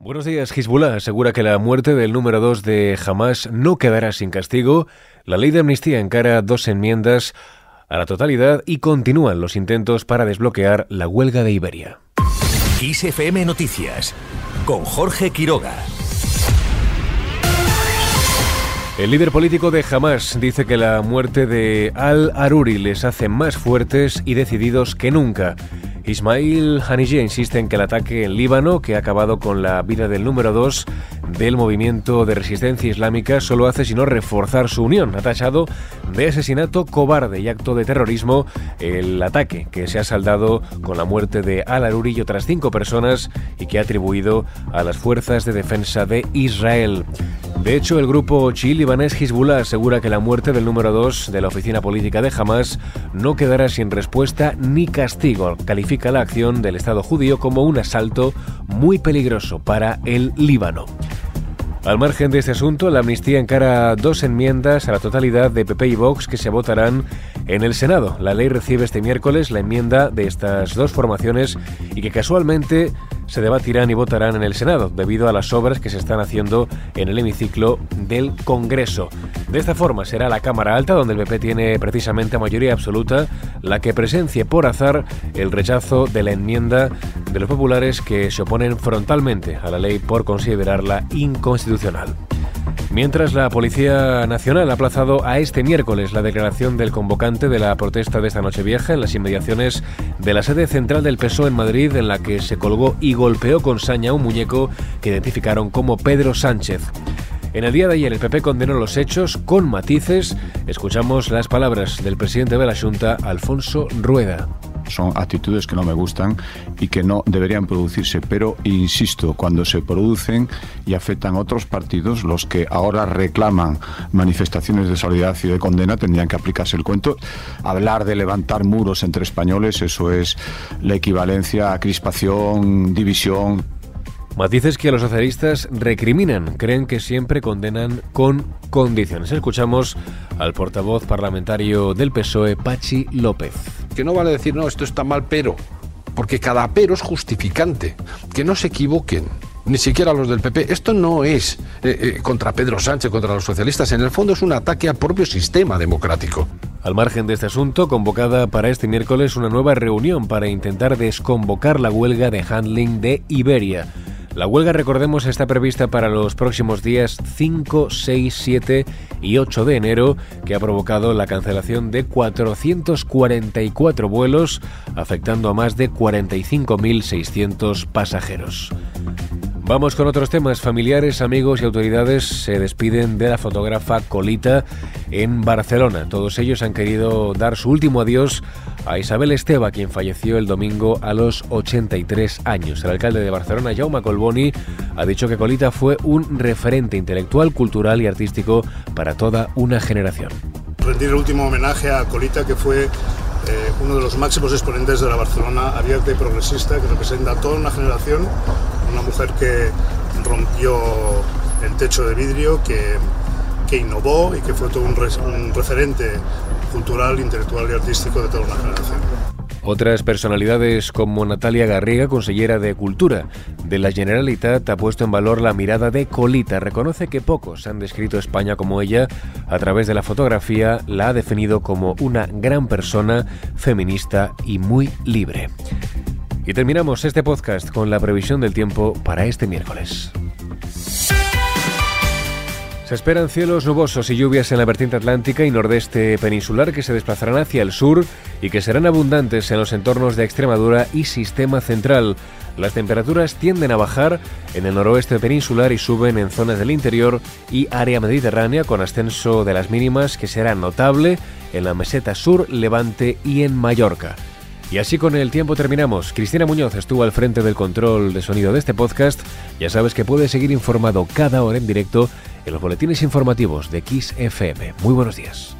Buenos días. Hezbollah asegura que la muerte del número 2 de Hamas no quedará sin castigo. La ley de amnistía encara dos enmiendas a la totalidad y continúan los intentos para desbloquear la huelga de Iberia. XFM Noticias con Jorge Quiroga. El líder político de Hamas dice que la muerte de Al-Aruri les hace más fuertes y decididos que nunca. Ismail Haniyeh insiste en que el ataque en Líbano, que ha acabado con la vida del número 2 del movimiento de resistencia islámica, solo hace sino reforzar su unión. Ha tachado de asesinato cobarde y acto de terrorismo el ataque que se ha saldado con la muerte de Al-Aruri y otras cinco personas y que ha atribuido a las fuerzas de defensa de Israel. De hecho, el grupo chií-libanés Hezbollah asegura que la muerte del número 2 de la oficina política de Hamas no quedará sin respuesta ni castigo. Califica la acción del Estado judío como un asalto muy peligroso para el Líbano. Al margen de este asunto, la amnistía encara dos enmiendas a la totalidad de PP y Vox que se votarán en el Senado. La ley recibe este miércoles la enmienda de estas dos formaciones y que casualmente se debatirán y votarán en el Senado, debido a las obras que se están haciendo en el hemiciclo del Congreso. De esta forma será la Cámara Alta, donde el PP tiene precisamente mayoría absoluta, la que presencie por azar el rechazo de la enmienda de los populares que se oponen frontalmente a la ley por considerarla inconstitucional. Mientras la Policía Nacional ha aplazado a este miércoles la declaración del convocante de la protesta de esta noche vieja en las inmediaciones de la sede central del PSOE en Madrid, en la que se colgó y golpeó con saña un muñeco que identificaron como Pedro Sánchez. En el día de ayer el PP condenó los hechos con matices. Escuchamos las palabras del presidente de la Junta, Alfonso Rueda son actitudes que no me gustan y que no deberían producirse. Pero, insisto, cuando se producen y afectan a otros partidos, los que ahora reclaman manifestaciones de solidaridad y de condena tendrían que aplicarse el cuento. Hablar de levantar muros entre españoles, eso es la equivalencia a crispación, división. Matices que los socialistas recriminan, creen que siempre condenan con condiciones. Escuchamos al portavoz parlamentario del PSOE, Pachi López. Que no vale decir, no, esto está mal, pero, porque cada pero es justificante. Que no se equivoquen ni siquiera los del PP. Esto no es eh, eh, contra Pedro Sánchez, contra los socialistas. En el fondo es un ataque al propio sistema democrático. Al margen de este asunto, convocada para este miércoles una nueva reunión para intentar desconvocar la huelga de handling de Iberia. La huelga, recordemos, está prevista para los próximos días 5, 6, 7 y 8 de enero, que ha provocado la cancelación de 444 vuelos, afectando a más de 45.600 pasajeros. Vamos con otros temas. Familiares, amigos y autoridades se despiden de la fotógrafa Colita en Barcelona. Todos ellos han querido dar su último adiós a Isabel Esteba, quien falleció el domingo a los 83 años. El alcalde de Barcelona, Jaume Colboni, ha dicho que Colita fue un referente intelectual, cultural y artístico para toda una generación. Rendir el último homenaje a Colita, que fue eh, uno de los máximos exponentes de la Barcelona abierta y progresista, que representa a toda una generación una mujer que rompió el techo de vidrio, que, que innovó y que fue todo un, un referente cultural, intelectual y artístico de toda una generación. Otras personalidades como Natalia Garriga, consellera de Cultura de la Generalitat, ha puesto en valor la mirada de Colita. Reconoce que pocos han descrito España como ella. A través de la fotografía la ha definido como una gran persona, feminista y muy libre. Y terminamos este podcast con la previsión del tiempo para este miércoles. Se esperan cielos nubosos y lluvias en la vertiente atlántica y nordeste peninsular que se desplazarán hacia el sur y que serán abundantes en los entornos de Extremadura y Sistema Central. Las temperaturas tienden a bajar en el noroeste peninsular y suben en zonas del interior y área mediterránea con ascenso de las mínimas que será notable en la meseta sur, Levante y en Mallorca. Y así con el tiempo terminamos. Cristina Muñoz estuvo al frente del control de sonido de este podcast. Ya sabes que puedes seguir informado cada hora en directo en los boletines informativos de Kiss FM. Muy buenos días.